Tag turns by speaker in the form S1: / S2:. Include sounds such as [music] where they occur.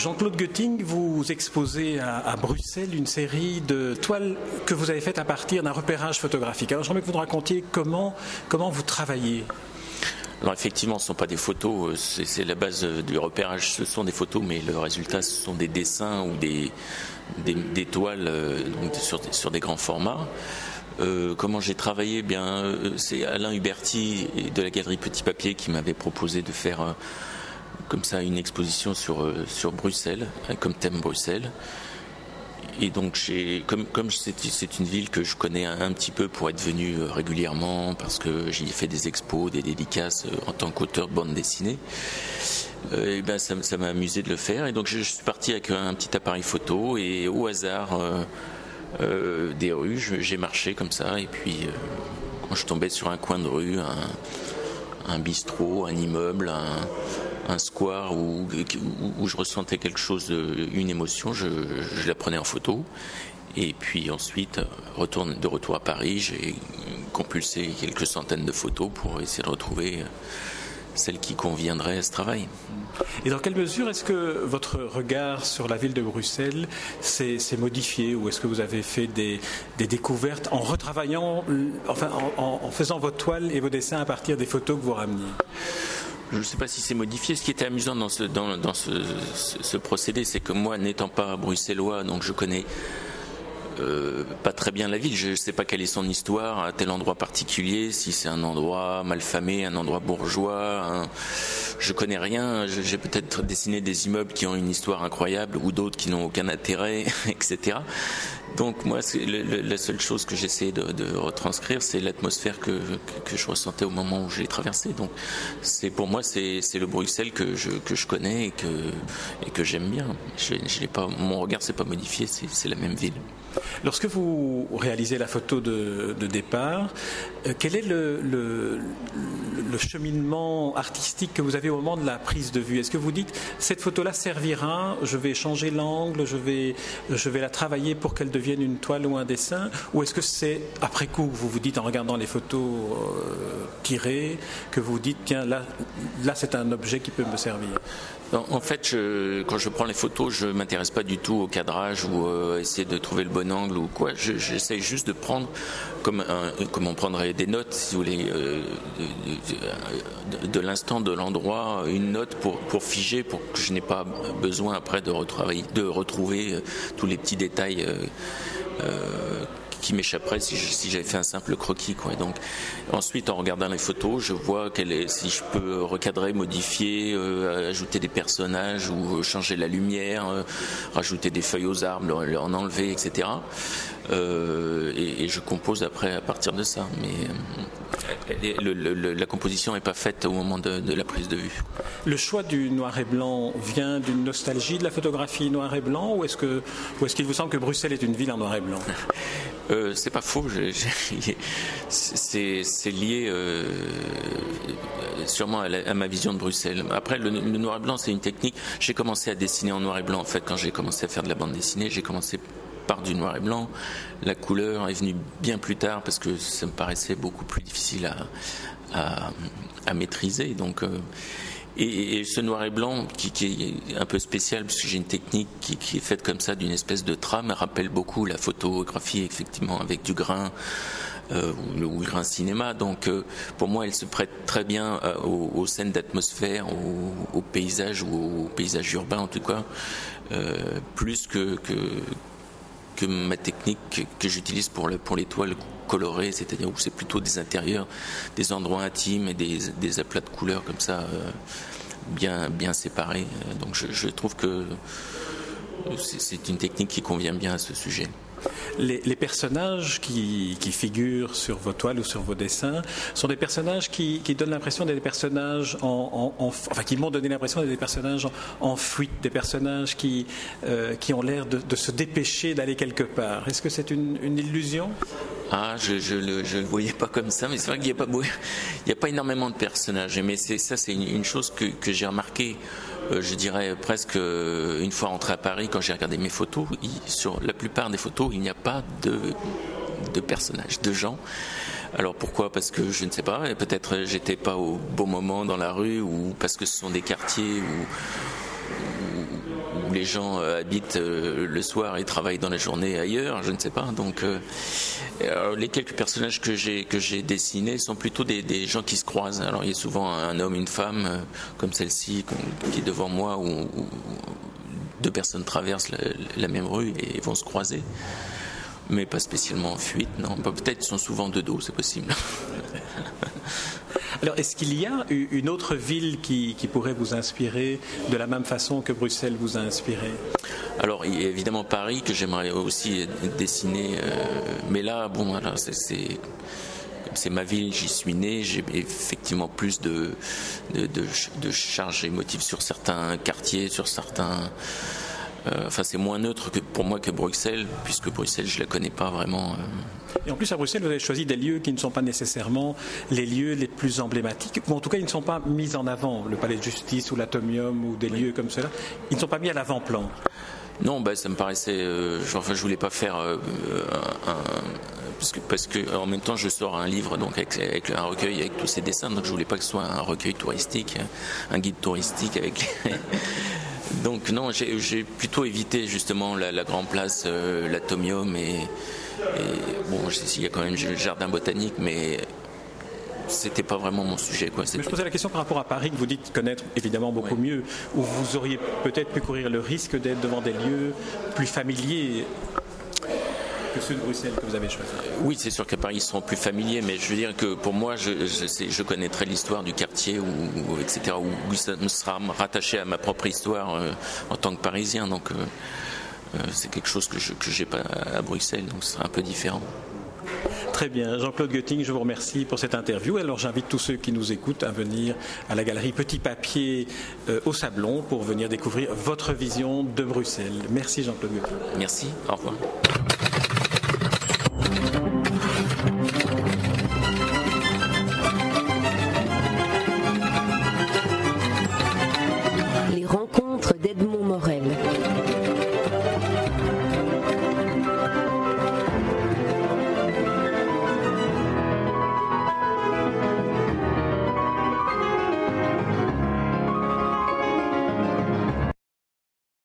S1: Jean-Claude Götting, vous exposez à, Bruxelles une série de toiles que vous avez faites à partir d'un repérage photographique. Alors j'aimerais que vous nous racontiez comment, comment vous travaillez.
S2: Alors effectivement, ce ne sont pas des photos, euh, c'est la base du repérage, ce sont des photos, mais le résultat, ce sont des dessins ou des, des, toiles euh, sur, des grands formats. Euh, comment j'ai travaillé Bien, c'est Alain Huberti de la galerie Petit Papier qui m'avait proposé de faire comme ça une exposition sur, sur Bruxelles, comme thème Bruxelles. Et donc, comme, comme c'est une ville que je connais un, petit peu pour être venu euh, régulièrement, parce que j'y ai fait des expos, des dédicaces euh, en tant qu'auteur de bande dessinée, euh, et ben ça m'a amusé de le faire. Et donc, je, suis parti avec un petit appareil photo et au hasard des rues, j'ai marché comme ça. Et puis, quand je tombais sur un coin de rue, un, un bistrot, un immeuble, un un square où, je ressentais quelque chose, une émotion, je, la prenais en photo. Et puis ensuite, de retour à Paris, j'ai compulsé quelques centaines de photos pour essayer de retrouver celle qui conviendrait à ce travail.
S1: Et dans quelle mesure est-ce que votre regard sur la ville de Bruxelles s'est modifié ou est-ce que vous avez fait des, découvertes en retravaillant, enfin en, faisant vos toiles et vos dessins à partir des photos que vous rameniez
S2: je ne sais pas si c'est modifié. Ce qui était amusant dans ce, dans, ce, ce, procédé, c'est que moi, n'étant pas bruxellois, donc je connais euh, pas très bien la ville. Je ne sais pas quelle est son histoire à tel endroit particulier, si c'est un endroit malfamé, un endroit bourgeois. Un... Je connais rien. J'ai peut-être dessiné des immeubles qui ont une histoire incroyable ou d'autres qui n'ont aucun intérêt, [laughs] etc. Donc moi, la seule chose que j'essaie de, retranscrire, c'est l'atmosphère que, que, je ressentais au moment où j'ai traversé. Donc pour moi, c'est le Bruxelles que je, que je connais et que, et que j'aime bien. Je, je pas, mon regard s'est pas modifié, c'est la même ville.
S1: Lorsque vous réalisez la photo de, départ, euh, quel est le, le, cheminement artistique que vous avez au moment de la prise de vue Est-ce que vous dites cette photo-là servira, je vais changer l'angle, je vais, je vais la travailler pour qu'elle devienne une toile ou un dessin Ou est-ce que c'est après coup vous vous dites en regardant les photos euh, tirées que vous vous dites tiens là, là c'est un objet qui peut me servir
S2: en fait, quand je prends les photos, je m'intéresse pas du tout au cadrage ou euh, essayer de trouver le bon angle ou quoi. J'essaie juste de prendre, comme, comme on prendrait des notes, si vous voulez, euh, de, l'instant, de l'endroit, une note pour, pour figer, pour que je n'ai pas besoin après de, retravailler, de retrouver euh, tous les petits détails qui m'échapperait si, j'avais fait un simple croquis. Quoi. donc, ensuite, en regardant les photos, je vois si je peux recadrer, modifier, euh, ajouter des personnages ou changer la lumière, euh, rajouter des feuilles aux arbres, en enlever, etc. Euh, et, je compose après à partir de ça. Mais la composition n'est pas faite au moment de, la prise de vue.
S1: Le choix du noir et blanc vient d'une nostalgie de la photographie noir et blanc ou est-ce que est-ce qu'il vous semble que Bruxelles est une ville en noir et blanc? [laughs]
S2: Euh, c'est pas faux. C'est lié euh, sûrement à, ma vision de Bruxelles. Après, le, noir et blanc, c'est une technique. J'ai commencé à dessiner en noir et blanc. En fait, quand j'ai commencé à faire de la bande dessinée, j'ai commencé par du noir et blanc. La couleur est venue bien plus tard parce que ça me paraissait beaucoup plus difficile à, à, maîtriser. Donc euh, et, ce noir et blanc, qui, est un peu spécial, puisque j'ai une technique qui, est faite comme ça, d'une espèce de trame, rappelle beaucoup la photographie, effectivement, avec du grain. Euh, ou le grain cinéma. Donc, euh, pour moi, elle se prête très bien aux, scènes d'atmosphère, aux, paysages ou aux paysages urbains en tout cas, plus que, que, ma technique que j'utilise pour, pour les toiles colorées, c'est-à-dire où c'est plutôt des intérieurs, des endroits intimes et des, des aplats de couleurs comme ça bien, bien séparés. Donc je, trouve que c'est une technique qui convient bien à ce sujet.
S1: Les, personnages qui, figurent sur vos toiles ou sur vos dessins sont des personnages qui, donnent l'impression d'être des personnages en, enfin qui m'ont donné l'impression d'être des personnages en, fuite, des personnages qui, euh, qui ont l'air de, se dépêcher d'aller quelque part. Est-ce que c'est une, illusion?
S2: Ah, je ne le, voyais pas comme ça, mais c'est vrai qu'il n'y a, pas, [laughs] il a pas énormément de personnages. Mais ça, c'est une, chose que, que j'ai remarqué euh, je dirais presque euh, une fois rentré à Paris, quand j'ai regardé mes photos, sur la plupart des photos, il n'y a pas de, de personnages, de gens. Alors pourquoi? Parce que je ne sais pas, peut-être j'étais pas au bon moment dans la rue, ou parce que ce sont des quartiers où, où les gens habitent le soir et travaillent dans la journée ailleurs, je ne sais pas. Donc, les quelques personnages que j'ai que j'ai dessinés sont plutôt des, gens qui se croisent. Alors, il y a souvent un homme, une femme, comme celle-ci, qui est devant moi, où, deux personnes traversent la, même rue et vont se croiser mais pas spécialement en fuite, non. Peut-être sont souvent de dos, c'est possible. [laughs]
S1: Alors, est-ce qu'il y a une autre ville qui, pourrait vous inspirer de la même façon que Bruxelles vous a inspiré?
S2: Alors, il y évidemment Paris que j'aimerais aussi dessiner, euh, mais là, bon, c'est ma ville, j'y suis né, j'ai effectivement plus de, charges émotives sur certains quartiers, sur certains, enfin, c'est moins neutre que pour moi que Bruxelles, puisque Bruxelles, je la connais pas vraiment. Euh.
S1: Et en plus, à Bruxelles, vous avez choisi des lieux qui ne sont pas nécessairement les lieux les plus emblématiques, ou en tout cas, ils ne sont pas mis en avant. Le palais de justice ou l'atomium ou des lieux comme cela, ils ne sont pas mis à l'avant-plan.
S2: Non, bah, ça me paraissait. Euh, enfin, je voulais pas faire un, parce que, parce que en même temps, je sors un livre donc avec, un recueil avec tous ces dessins, donc je voulais pas que ce soit un recueil touristique, un guide touristique avec. Donc non, j'ai plutôt évité justement la, la grande place, euh, l'atomium et, bon, il y a quand même le jardin botanique, mais c'était pas vraiment mon sujet. Quoi.
S1: Mais je posais la question par rapport à Paris, que vous dites connaître évidemment beaucoup mieux, où vous auriez peut-être pu courir le risque d'être devant des lieux plus familiers que ceux de Bruxelles que vous avez choisi
S2: Oui, c'est sûr qu'à Paris, ils seront plus familiers, mais je veux dire que pour moi, je, je, connaîtrai l'histoire du quartier, etc., où, ça me sera rattaché à ma propre histoire euh, en tant que Parisien. Donc, euh, euh, c'est quelque chose que je n'ai pas à Bruxelles, donc ce sera un peu différent.
S1: Très bien. Jean-Claude Götting, je vous remercie pour cette interview. Alors j'invite tous ceux qui nous écoutent à venir à la galerie Petit Papier au Sablon pour venir découvrir votre vision de Bruxelles. Merci Jean-Claude Götting.
S2: Merci. Au revoir.